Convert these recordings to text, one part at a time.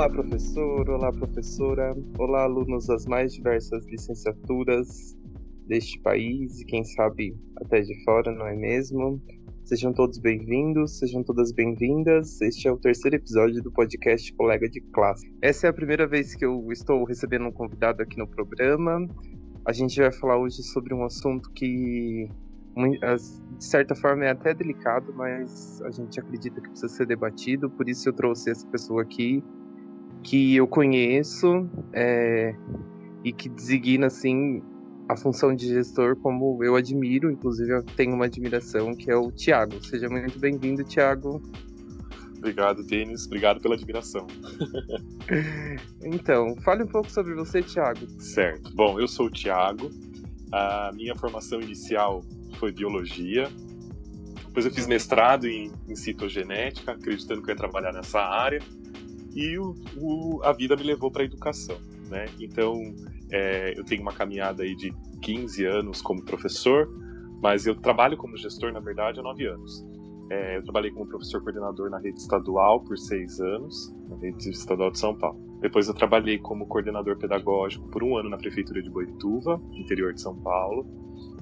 Olá, professor, olá, professora, olá, alunos das mais diversas licenciaturas deste país e quem sabe até de fora, não é mesmo? Sejam todos bem-vindos, sejam todas bem-vindas. Este é o terceiro episódio do podcast Colega de Classe. Essa é a primeira vez que eu estou recebendo um convidado aqui no programa. A gente vai falar hoje sobre um assunto que, de certa forma, é até delicado, mas a gente acredita que precisa ser debatido. Por isso eu trouxe essa pessoa aqui, que eu conheço é, e que designa assim a função de gestor como eu admiro, inclusive eu tenho uma admiração, que é o Tiago. Seja muito bem-vindo, Tiago. Obrigado, Denis. Obrigado pela admiração. então, fale um pouco sobre você, Tiago. Certo. Bom, eu sou o Tiago. A minha formação inicial foi biologia. Depois eu fiz mestrado em, em citogenética, acreditando que eu ia trabalhar nessa área. E o, o, a vida me levou para a educação. Né? Então, é, eu tenho uma caminhada aí de 15 anos como professor, mas eu trabalho como gestor, na verdade, há 9 anos. É, eu trabalhei como professor coordenador na rede estadual por seis anos, na rede estadual de São Paulo. Depois eu trabalhei como coordenador pedagógico por um ano na prefeitura de Boituva, interior de São Paulo.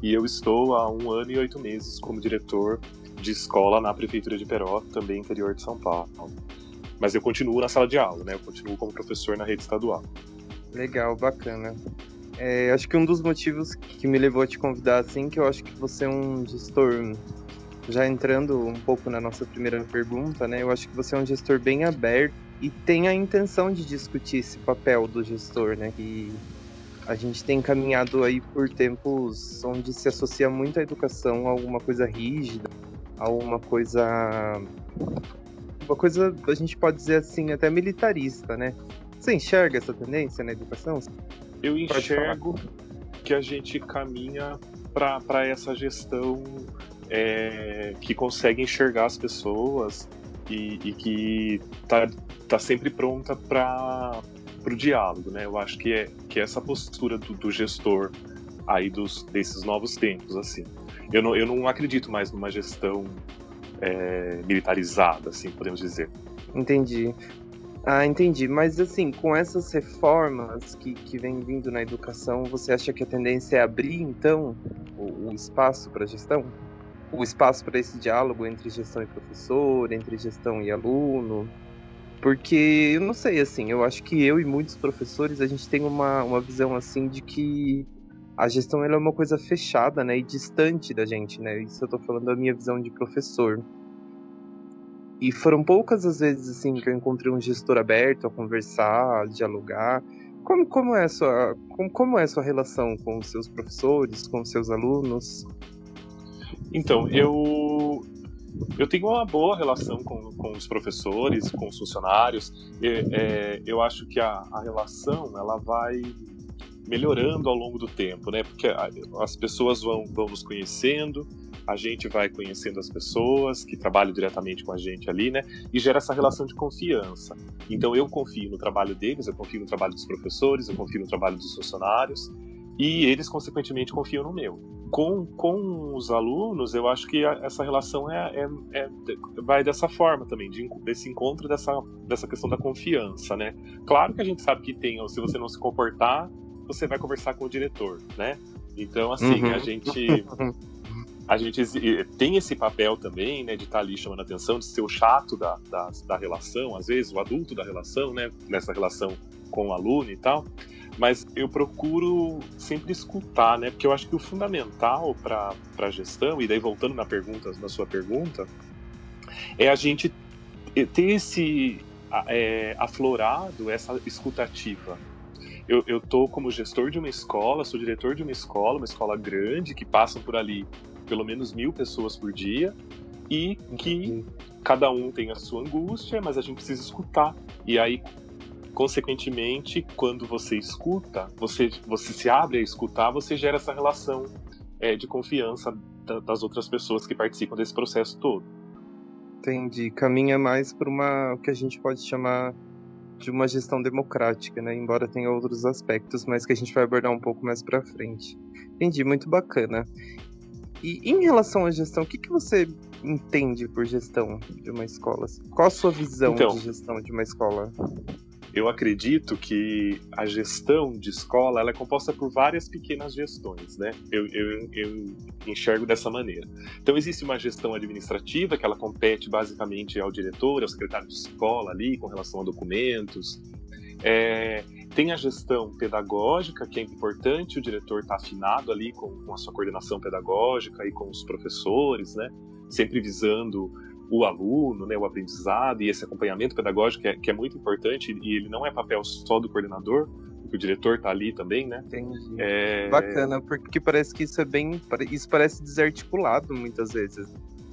E eu estou há um ano e oito meses como diretor de escola na prefeitura de Peró, também interior de São Paulo. Mas eu continuo na sala de aula, né? Eu continuo como professor na rede estadual. Legal, bacana. É, acho que um dos motivos que me levou a te convidar, assim, que eu acho que você é um gestor, já entrando um pouco na nossa primeira pergunta, né? Eu acho que você é um gestor bem aberto e tem a intenção de discutir esse papel do gestor, né? E a gente tem caminhado aí por tempos onde se associa muito a educação a alguma coisa rígida, a alguma coisa. Uma coisa, a gente pode dizer assim, até militarista, né? Você enxerga essa tendência na educação? Eu enxergo que a gente caminha para essa gestão é, que consegue enxergar as pessoas e, e que está tá sempre pronta para o diálogo, né? Eu acho que é, que é essa postura do, do gestor aí dos, desses novos tempos, assim. Eu não, eu não acredito mais numa gestão é, militarizada, assim, podemos dizer. Entendi. Ah, entendi. Mas assim, com essas reformas que, que vem vindo na educação, você acha que a tendência é abrir, então, o, o espaço para gestão? O espaço para esse diálogo entre gestão e professor, entre gestão e aluno? Porque eu não sei, assim, eu acho que eu e muitos professores, a gente tem uma, uma visão assim de que a gestão ela é uma coisa fechada, né, e distante da gente, né? Isso eu tô falando da minha visão de professor. E foram poucas as vezes assim que eu encontrei um gestor aberto a conversar, a dialogar. Como, como, é a sua, como, como é sua relação com os seus professores, com os seus alunos? Então, eu, eu tenho uma boa relação com, com os professores, com os funcionários. é, eu acho que a, a relação ela vai melhorando ao longo do tempo, né? Porque as pessoas vão, vão nos conhecendo, a gente vai conhecendo as pessoas que trabalham diretamente com a gente ali, né? E gera essa relação de confiança. Então eu confio no trabalho deles, eu confio no trabalho dos professores, eu confio no trabalho dos funcionários e eles, consequentemente, confiam no meu. Com, com os alunos, eu acho que essa relação é, é, é vai dessa forma também, de, desse encontro dessa, dessa questão da confiança, né? Claro que a gente sabe que tem, se você não se comportar, você vai conversar com o diretor, né? Então, assim, uhum. a gente a gente tem esse papel também, né, de estar tá ali chamando a atenção, de ser o chato da, da, da, relação, às vezes, o adulto da relação, né, nessa relação com o aluno e tal. Mas eu procuro sempre escutar, né, porque eu acho que o fundamental para a gestão, e daí voltando na pergunta, na sua pergunta, é a gente ter esse é, aflorado, essa escutativa, eu, eu tô como gestor de uma escola, sou diretor de uma escola, uma escola grande, que passam por ali pelo menos mil pessoas por dia e que cada um tem a sua angústia, mas a gente precisa escutar. E aí, consequentemente, quando você escuta, você, você se abre a escutar, você gera essa relação é, de confiança das outras pessoas que participam desse processo todo. Entendi. Caminha mais para uma o que a gente pode chamar de uma gestão democrática, né? Embora tenha outros aspectos, mas que a gente vai abordar um pouco mais para frente. Entendi, muito bacana. E em relação à gestão, o que, que você entende por gestão de uma escola? Qual a sua visão então, de gestão de uma escola? Eu acredito que a gestão de escola ela é composta por várias pequenas gestões, né? Eu, eu, eu, enxergo dessa maneira. Então existe uma gestão administrativa que ela compete basicamente ao diretor, ao secretário de escola ali com relação a documentos. É, tem a gestão pedagógica que é importante o diretor estar tá afinado ali com, com a sua coordenação pedagógica e com os professores, né? Sempre visando o aluno, né, o aprendizado e esse acompanhamento pedagógico que é, que é, muito importante e ele não é papel só do coordenador, porque o diretor está ali também, né? Entendi. É... Bacana, porque parece que isso é bem, isso parece desarticulado muitas vezes.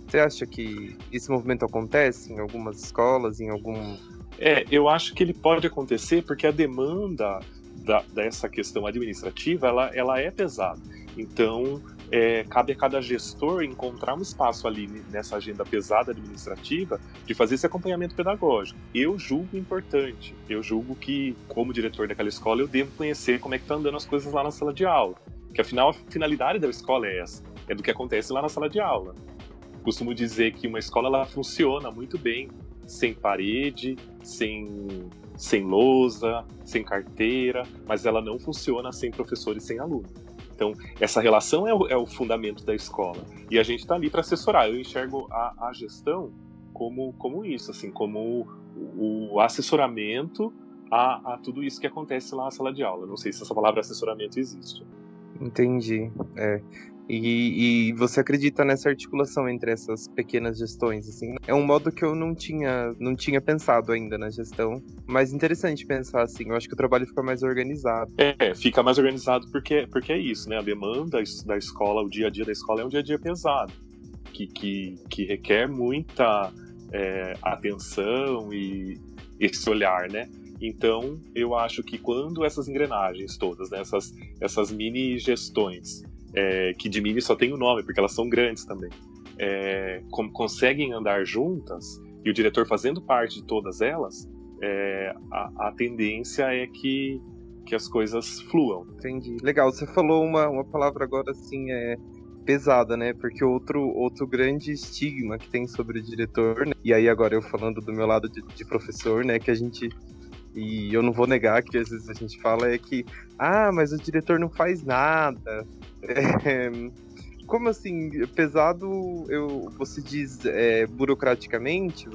Você acha que esse movimento acontece em algumas escolas, em algum? É, eu acho que ele pode acontecer porque a demanda da, dessa questão administrativa ela, ela é pesada. Então, é, cabe a cada gestor encontrar um espaço ali nessa agenda pesada administrativa de fazer esse acompanhamento pedagógico. Eu julgo importante, eu julgo que, como diretor daquela escola, eu devo conhecer como é que tá andando as coisas lá na sala de aula. Que afinal a finalidade da escola é essa, é do que acontece lá na sala de aula. Costumo dizer que uma escola ela funciona muito bem sem parede, sem, sem lousa, sem carteira, mas ela não funciona sem professores, sem aluno. Então, essa relação é o, é o fundamento da escola. E a gente está ali para assessorar. Eu enxergo a, a, gestão como, como isso, assim, como o, o assessoramento a, a, tudo isso que acontece lá na sala de aula. Não sei se essa palavra assessoramento existe. Entendi. É. E, e, você acredita nessa articulação entre essas pequenas gestões, assim? É um modo que eu não tinha, não tinha pensado ainda na gestão, mas interessante pensar assim. Eu acho que o trabalho fica mais organizado. É, fica mais organizado porque, porque é isso, né? A demanda da escola, o dia a dia da escola é um dia a dia pesado, que, que, que requer muita é, atenção e esse olhar, né? Então, eu acho que quando essas engrenagens todas, né, essas, essas mini gestões, é, que de mini só tem o nome, porque elas são grandes também, é, conseguem andar juntas, e o diretor fazendo parte de todas elas, é, a, a, tendência é que, que as coisas fluam. Entendi. Legal, você falou uma, uma palavra agora assim, é pesada, né? Porque outro, outro grande estigma que tem sobre o diretor, né? e aí agora eu falando do meu lado de, de professor, né? Que a gente e eu não vou negar que às vezes a gente fala é que, ah, mas o diretor não faz nada. É, como assim, pesado, eu, você diz é, burocraticamente?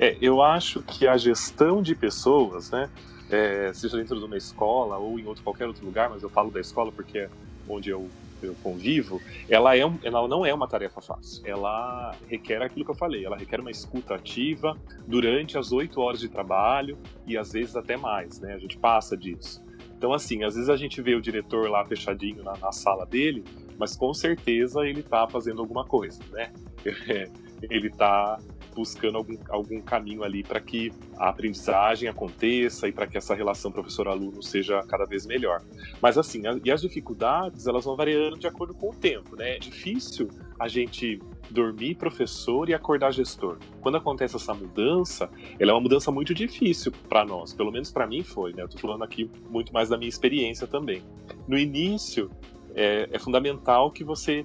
É, eu acho que a gestão de pessoas, né, é, seja dentro de uma escola ou em outro, qualquer outro lugar, mas eu falo da escola porque é onde eu eu convivo, ela, é ela não é uma tarefa fácil. Ela requer aquilo que eu falei, ela requer uma escuta ativa durante as oito horas de trabalho e às vezes até mais, né? A gente passa disso. Então, assim, às vezes a gente vê o diretor lá fechadinho na, na sala dele, mas com certeza ele está fazendo alguma coisa, né? ele está buscando algum, algum caminho ali para que a aprendizagem aconteça e para que essa relação professor-aluno seja cada vez melhor. Mas assim, a, e as dificuldades, elas vão variando de acordo com o tempo, né? É difícil a gente dormir professor e acordar gestor. Quando acontece essa mudança, ela é uma mudança muito difícil para nós, pelo menos para mim foi, né? Eu tô falando aqui muito mais da minha experiência também. No início, é, é fundamental que você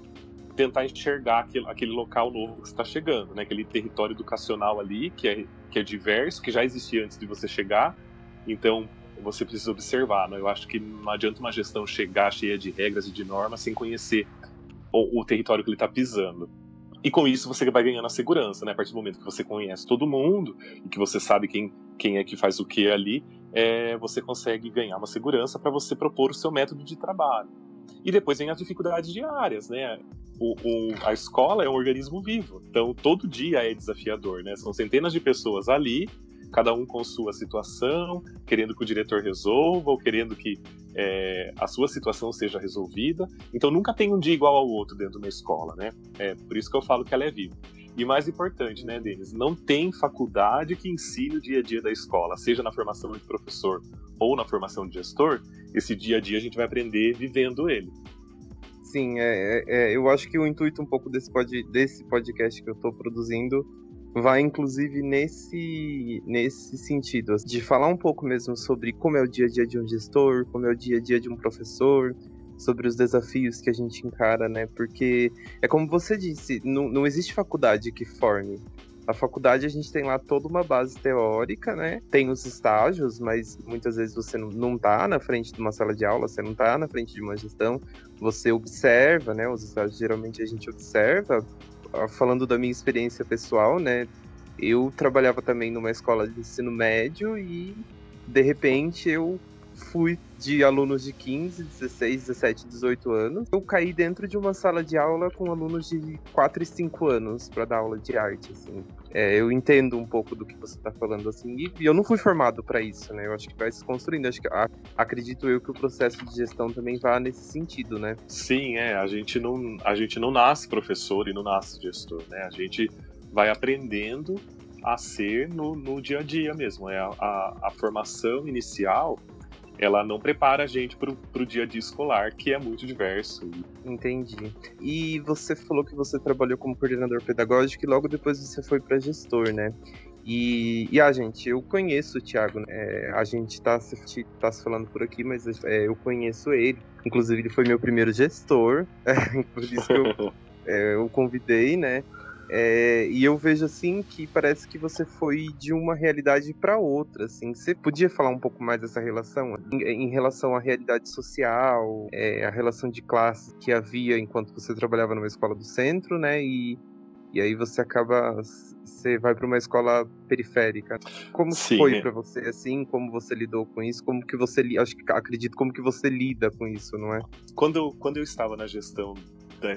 tentar enxergar aquele, aquele local novo que está chegando, né? Aquele território educacional ali que é, que é diverso, que já existia antes de você chegar. Então você precisa observar. Né? Eu acho que não adianta uma gestão chegar cheia de regras e de normas sem conhecer o, o território que ele está pisando. E com isso você vai ganhando a segurança, né? A partir do momento que você conhece todo mundo e que você sabe quem, quem é que faz o que ali, é, você consegue ganhar uma segurança para você propor o seu método de trabalho. E depois vem as dificuldades diárias, né? O, o, a escola é um organismo vivo, então todo dia é desafiador, né? São centenas de pessoas ali, cada um com sua situação, querendo que o diretor resolva ou querendo que é, a sua situação seja resolvida. Então nunca tem um dia igual ao outro dentro de uma escola, né? É por isso que eu falo que ela é viva. E mais importante, né, Denis? Não tem faculdade que ensine o dia a dia da escola, seja na formação de professor ou na formação de gestor. Esse dia a dia a gente vai aprender vivendo ele. Sim, é, é, é eu acho que o intuito um pouco desse, pod, desse podcast que eu estou produzindo vai inclusive nesse, nesse sentido, de falar um pouco mesmo sobre como é o dia a dia de um gestor, como é o dia a dia de um professor, sobre os desafios que a gente encara, né? Porque é como você disse, não, não existe faculdade que forme A faculdade a gente tem lá toda uma base teórica, né? Tem os estágios, mas muitas vezes você não tá na frente de uma sala de aula, você não tá na frente de uma gestão, você observa, né? Os estágios geralmente a gente observa. Ah, falando da minha experiência pessoal, né? Eu trabalhava também numa escola de ensino médio e de repente eu fui de alunos de 15, 16, 17, 18 anos. Eu caí dentro de uma sala de aula com alunos de 4 e 5 anos para dar aula de arte, assim. É, eu entendo um pouco do que você está falando, assim, e eu não fui formado para isso, né? Eu acho que vai se construindo. Acho que, acredito eu que o processo de gestão também vá nesse sentido, né? Sim, é. A gente não, a gente não nasce professor e não nasce gestor, né? A gente vai aprendendo a ser no, no dia a dia mesmo. É a, a, a formação inicial ela não prepara a gente para o dia a dia escolar, que é muito diverso. Entendi. E você falou que você trabalhou como coordenador pedagógico e logo depois você foi para gestor, né? E, e a ah, gente, eu conheço o Thiago, né? é, a gente está se, tá se falando por aqui, mas é, eu conheço ele. Inclusive, ele foi meu primeiro gestor, é, por isso que eu, é, eu convidei, né? É, e eu vejo assim que parece que você foi de uma realidade para outra, assim. Você podia falar um pouco mais dessa relação em, em relação à realidade social, é, a relação de classe que havia enquanto você trabalhava numa escola do centro, né? E, e aí você acaba você vai para uma escola periférica. Como Sim, foi é. para você assim? Como você lidou com isso? Como que você acho que acredito como que você lida com isso, não é? Quando quando eu estava na gestão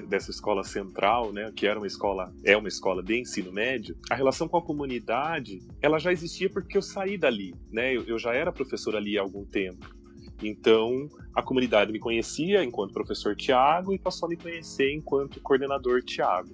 dessa escola central, né, que era uma escola, é uma escola de ensino médio, a relação com a comunidade, ela já existia porque eu saí dali, né? Eu, já era professor ali há algum tempo. Então, a comunidade me conhecia enquanto professor Tiago e passou a me conhecer enquanto coordenador Tiago.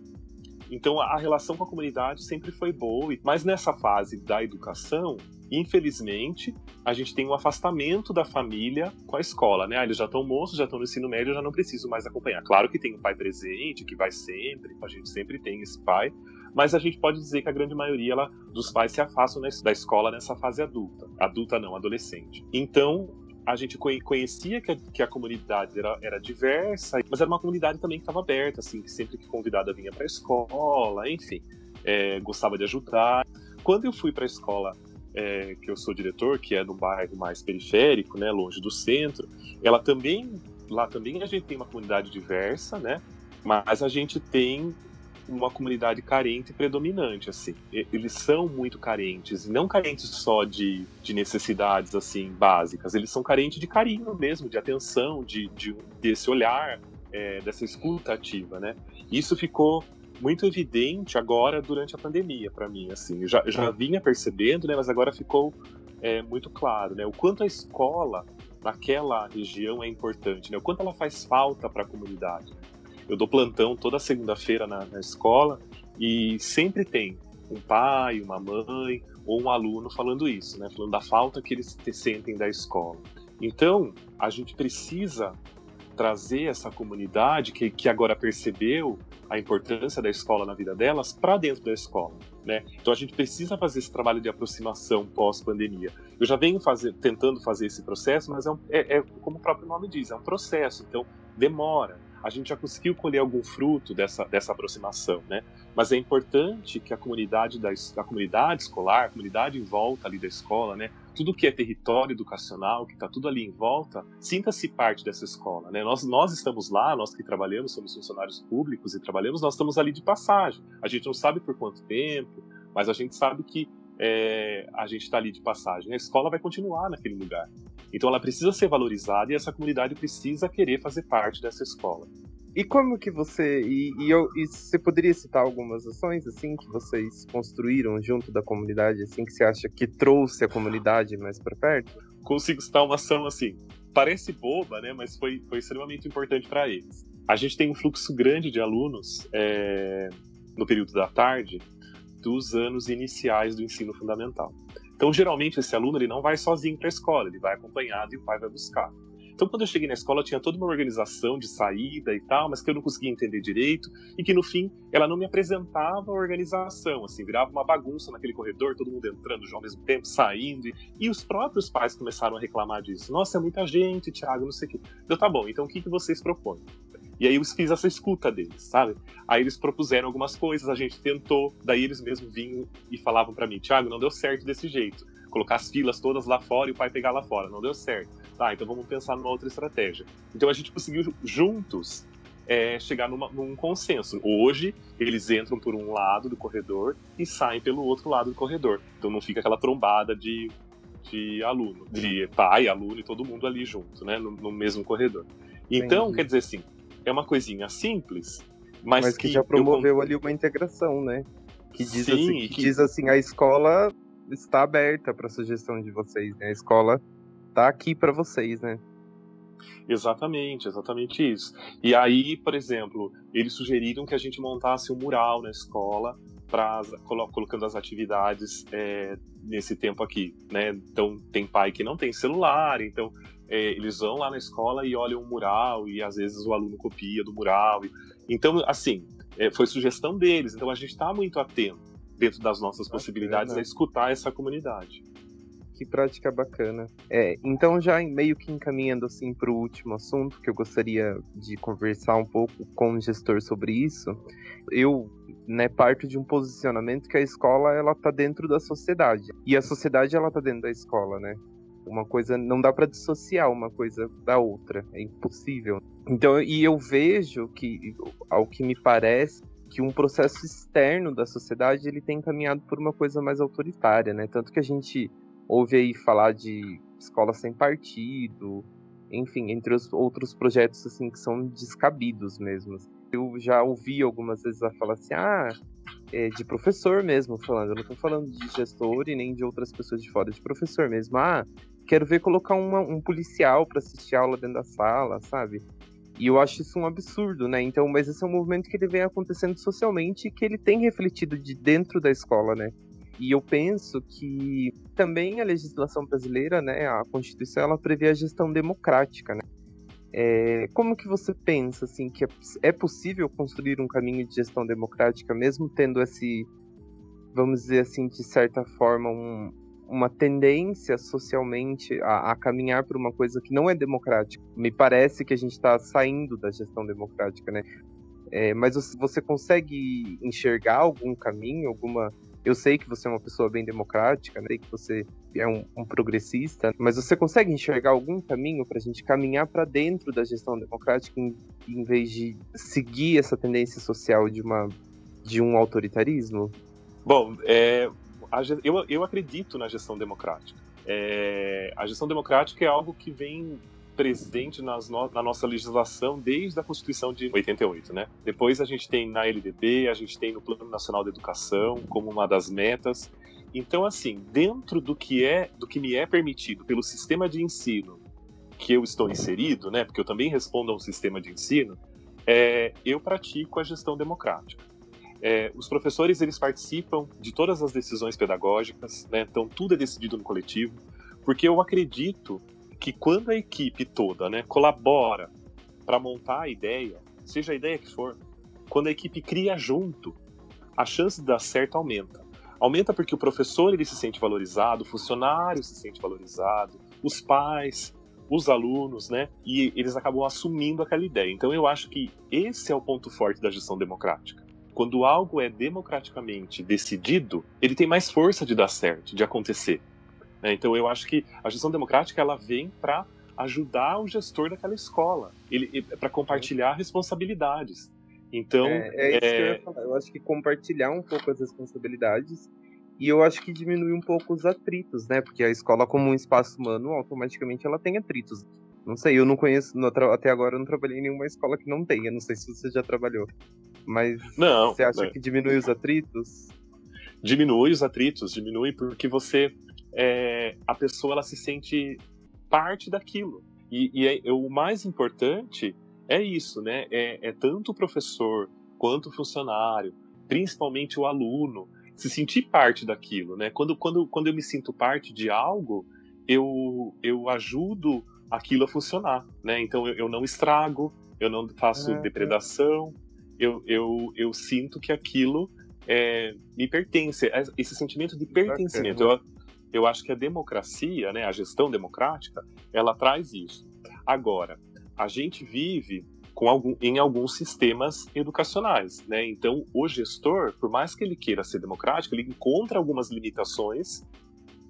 Então, a relação com a comunidade sempre foi boa, mas nessa fase da educação, Infelizmente, a gente tem um afastamento da família com a escola, né? Ah, eles já estão moços, já estão no ensino médio, eu já não preciso mais acompanhar. Claro que tem um pai presente, que vai sempre, a gente sempre tem esse pai, mas a gente pode dizer que a grande maioria ela, dos pais se afastam da escola nessa fase adulta. Adulta não, adolescente. Então, a gente conhecia que a, que a comunidade era, era, diversa, mas era uma comunidade também que estava aberta, assim, que sempre que convidada vinha para a escola, enfim, é, gostava de ajudar. Quando eu fui para a escola é, que eu sou diretor, que é no bairro mais periférico, né, longe do centro, ela também lá também a gente tem uma comunidade diversa, né? Mas a gente tem uma comunidade carente predominante, assim. Eles são muito carentes, não carentes só de, de necessidades, assim, básicas. Eles são carentes de carinho mesmo, de atenção, de, de desse olhar, é, dessa escuta ativa, né? Isso ficou muito evidente agora durante a pandemia para mim, assim. Eu já, eu já é. vinha percebendo, né, mas agora ficou é, muito claro, né, o quanto a escola naquela região é importante, né, o quanto ela faz falta para a comunidade. Eu dou plantão toda segunda-feira na, na escola e sempre tem um pai, uma mãe ou um aluno falando isso, né, falando da falta que eles sentem da escola. Então, a gente precisa trazer essa comunidade que, que agora percebeu a importância da escola na vida delas para dentro da escola. Né? Então a gente precisa fazer esse trabalho de aproximação pós-pandemia. Eu já venho fazer, tentando fazer esse processo, mas é, um, é, é, como o próprio nome diz, é um processo, então demora a gente já conseguiu colher algum fruto dessa, dessa aproximação, né? Mas é importante que a comunidade da a comunidade escolar, a comunidade em volta ali da escola, né? Tudo que é território educacional, que está tudo ali em volta, sinta-se parte dessa escola, né? Nós, nós estamos lá, nós que trabalhamos, somos funcionários públicos e trabalhamos, nós estamos ali de passagem. A gente não sabe por quanto tempo, mas a gente sabe que é, a gente está ali de passagem. A escola vai continuar naquele lugar. Então ela precisa ser valorizada e essa comunidade precisa querer fazer parte dessa escola. E como que você. E, e, eu, e você poderia citar algumas ações assim que vocês construíram junto da comunidade, assim, que você acha que trouxe a comunidade mais para perto? Consigo citar uma ação assim. Parece boba, né? Mas foi, foi extremamente importante para eles. A gente tem um fluxo grande de alunos é, no período da tarde dos anos iniciais do ensino fundamental. Então, geralmente, esse aluno ele não vai sozinho para a escola, ele vai acompanhado e o pai vai buscar. Então, quando eu cheguei na escola, tinha toda uma organização de saída e tal, mas que eu não conseguia entender direito e que no fim ela não me apresentava a organização, assim, virava uma bagunça naquele corredor, todo mundo entrando já ao mesmo tempo, saindo. E, e os próprios pais começaram a reclamar disso. Nossa, é muita gente, Thiago, não sei o quê. Eu, tá bom, então o que, que vocês propõem? E aí eu fiz essa escuta deles, sabe? Aí eles propuseram algumas coisas, a gente tentou, daí eles mesmos vinham e falavam para mim, Thiago, não deu certo desse jeito. Colocar as filas todas lá fora e o pai pegar lá fora, não deu certo. Tá, então vamos pensar numa outra estratégia. Então a gente conseguiu juntos é, chegar numa, num consenso. Hoje, eles entram por um lado do corredor e saem pelo outro lado do corredor. Então não fica aquela trombada de, de aluno, de pai, aluno e todo mundo ali junto, né, no, no mesmo corredor. Então, Entendi. quer dizer assim, é uma coisinha simples, mas, mas que, que, já promoveu eu... ali uma integração, né? Que diz, Sim, assim, que, que diz assim, a escola está aberta para a sugestão de vocês, né? A escola está aqui para vocês, né? Exatamente, exatamente isso. E aí, por exemplo, eles sugeriram que a gente montasse um mural na escola para colocando as atividades é, nesse tempo aqui, né? Então tem pai que não tem celular, então eles vão lá na escola e olham o mural e às vezes o aluno copia do mural. Então, assim, é, foi sugestão deles. Então a gente está muito atento dentro das nossas possibilidades a escutar essa comunidade. Que prática bacana. É, então já meio que encaminhando assim para o último assunto que eu gostaria de conversar um pouco com o gestor sobre isso. Eu né, parto de um posicionamento que a escola ela tá dentro da sociedade e a sociedade ela tá dentro da escola, né? Uma coisa não dá para dissociar uma coisa da outra, é impossível. Então, e eu vejo que, ao que me parece, que um processo externo da sociedade ele tem caminhado por uma coisa mais autoritária, né? Tanto que a gente ouve aí falar de escola sem partido, enfim, entre os outros projetos assim que são descabidos mesmo. Eu já ouvi algumas vezes a falar assim, ah, é, de professor mesmo falando, eu não estou falando de gestor e nem de outras pessoas de fora, de professor mesmo. Ah, quero ver colocar uma, um policial para assistir aula dentro da sala, sabe? E eu acho isso um absurdo, né? Então, mas esse é um movimento que ele vem acontecendo socialmente e que ele tem refletido de dentro da escola, né? E eu penso que também a legislação brasileira, né, a Constituição, ela prevê a gestão democrática, né? É, como que você pensa assim que é, é possível construir um caminho de gestão democrática mesmo tendo esse, vamos dizer assim, de certa forma um, uma tendência socialmente a, a, caminhar por uma coisa que não é democrática. Me parece que a gente está saindo da gestão democrática, né? É, mas você consegue enxergar algum caminho, alguma eu sei que você é uma pessoa bem democrática, né? sei que você é um, um, progressista, mas você consegue enxergar algum caminho para a gente caminhar para dentro da gestão democrática em, em, vez de seguir essa tendência social de, uma, de um autoritarismo? Bom, é, a, eu, eu acredito na gestão democrática. É, a gestão democrática é algo que vem presente nas no, na nossa legislação desde a Constituição de 88, né? Depois a gente tem na LDB, a gente tem no Plano Nacional de Educação como uma das metas. Então, assim, dentro do que é, do que me é permitido pelo sistema de ensino que eu estou inserido, né? Porque eu também respondo a um sistema de ensino, é, eu pratico a gestão democrática. É, os professores eles participam de todas as decisões pedagógicas, né? então tudo é decidido no coletivo, porque eu acredito que quando a equipe toda né, colabora para montar a ideia, seja a ideia que for, quando a equipe cria junto, a chance de dar certo aumenta. Aumenta porque o professor ele se sente valorizado, o funcionário se sente valorizado, os pais, os alunos, né? E eles acabam assumindo aquela ideia. Então eu acho que esse é o ponto forte da gestão democrática quando algo é democraticamente decidido, ele tem mais força de dar certo, de acontecer. Né? Então eu acho que a gestão democrática ela vem para ajudar o gestor daquela escola, ele para compartilhar responsabilidades. Então é, é isso é... que eu ia falar. Eu acho que compartilhar um pouco as responsabilidades e eu acho que diminui um pouco os atritos, né? Porque a escola como um espaço humano, automaticamente ela tem atritos. Não sei, eu não conheço, até agora eu não trabalhei em nenhuma escola que não tenha, não sei se você já trabalhou. Mas não, você acha que diminui os atritos? Diminui os atritos, diminui porque você. É, a pessoa ela se sente parte daquilo. E, e é, o mais importante é isso, né? É, é tanto o professor quanto o funcionário, principalmente o aluno, se sentir parte daquilo, né? Quando, quando, quando eu me sinto parte de algo, eu, eu ajudo aquilo a funcionar, né? Então eu, eu não estrago, eu não faço é, depredação, eu, eu, eu sinto que aquilo é, me pertence. É, esse sentimento de pertencimento. Eu, eu acho que a democracia, né, a gestão democrática, ela traz isso. Agora, a gente vive com algum, em alguns sistemas educacionais. Né? Então, o gestor, por mais que ele queira ser democrático, ele encontra algumas limitações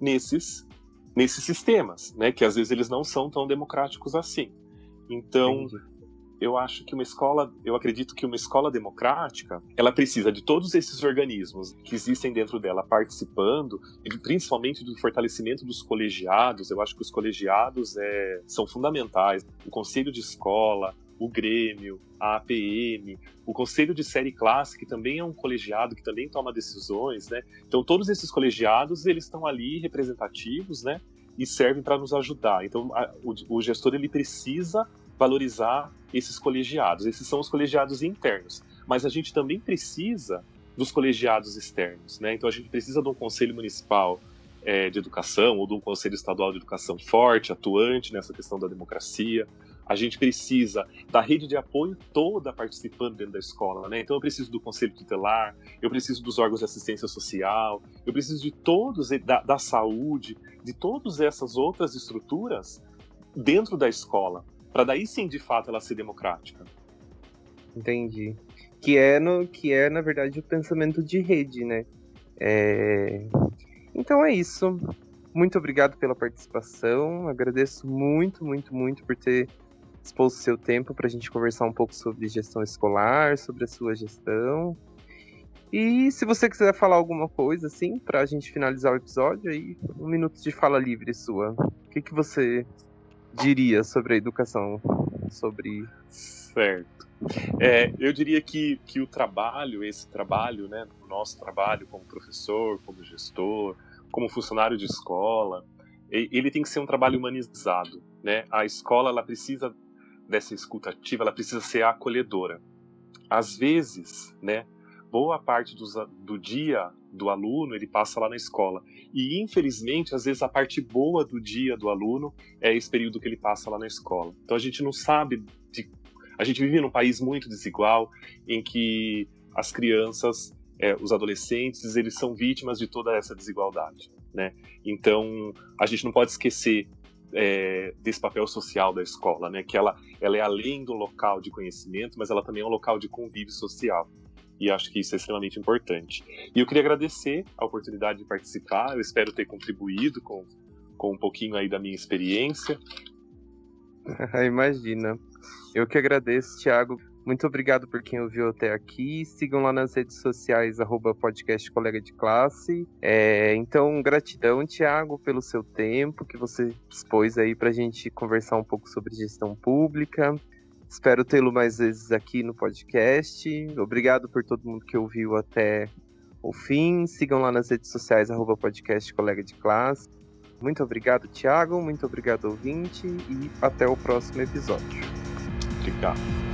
nesses, nesses sistemas, né? que às vezes eles não são tão democráticos assim. Então, Entendi eu acho que uma escola, eu acredito que uma escola democrática, ela precisa de todos esses organismos que existem dentro dela participando, principalmente do fortalecimento dos colegiados. Eu acho que os colegiados é, são fundamentais. O conselho de escola, o Grêmio, a APM, o Conselho de Série Classe, que também é um colegiado que também toma decisões, né? Então todos esses colegiados eles estão ali representativos, né? E servem para nos ajudar. Então a, o, o gestor ele precisa valorizar esses colegiados. Esses são os colegiados internos. Mas a gente também precisa dos colegiados externos. Né? Então a gente precisa de um conselho municipal é, de educação ou de um conselho estadual de educação forte, atuante nessa questão da democracia. A gente precisa da rede de apoio toda participando dentro da escola, né? Então eu preciso do conselho tutelar, eu preciso dos órgãos de assistência social, eu preciso de todos da, da saúde, de todas essas outras estruturas dentro da escola, para daí sim, de fato, ela ser democrática. Entendi. Que é, no, que é na verdade, o pensamento de rede, né? É... Então é isso. Muito obrigado pela participação. Agradeço muito, muito, muito por ter exposto seu tempo para a gente conversar um pouco sobre gestão escolar, sobre a sua gestão. E se você quiser falar alguma coisa, assim, para a gente finalizar o episódio, aí um minuto de fala livre sua. O que, que você diria sobre a educação? Sobre. Certo. É, eu diria que, que o trabalho, esse trabalho, né, o nosso trabalho como professor, como gestor, como funcionário de escola, ele tem que ser um trabalho humanizado, né? A escola ela precisa dessa escuta ativa, ela precisa ser acolhedora. Às vezes, né, boa parte do, do dia do aluno ele passa lá na escola. E infelizmente, às vezes a parte boa do dia do aluno é esse período que ele passa lá na escola. Então a gente não sabe de... a gente vive num país muito desigual em que as crianças, é, os adolescentes, eles são vítimas de toda essa desigualdade, né? Então a gente não pode esquecer é, desse papel social da escola, né? Que ela, ela é além do local de conhecimento, mas ela também é um local de convívio social e acho que isso é extremamente importante. E eu queria agradecer a oportunidade de participar, eu espero ter contribuído com, com um pouquinho aí da minha experiência. Imagina. Eu que agradeço, Thiago. Muito obrigado por quem ouviu até aqui. Sigam lá nas redes sociais, arroba podcast colega de classe. É, então, gratidão, Tiago, pelo seu tempo que você expôs aí para a gente conversar um pouco sobre gestão pública. Espero tê-lo mais vezes aqui no podcast. Obrigado por todo mundo que ouviu até o fim. Sigam lá nas redes sociais, arroba podcast colega de classe. Muito obrigado, Thiago. Muito obrigado, ouvinte. E até o próximo episódio. Obrigado.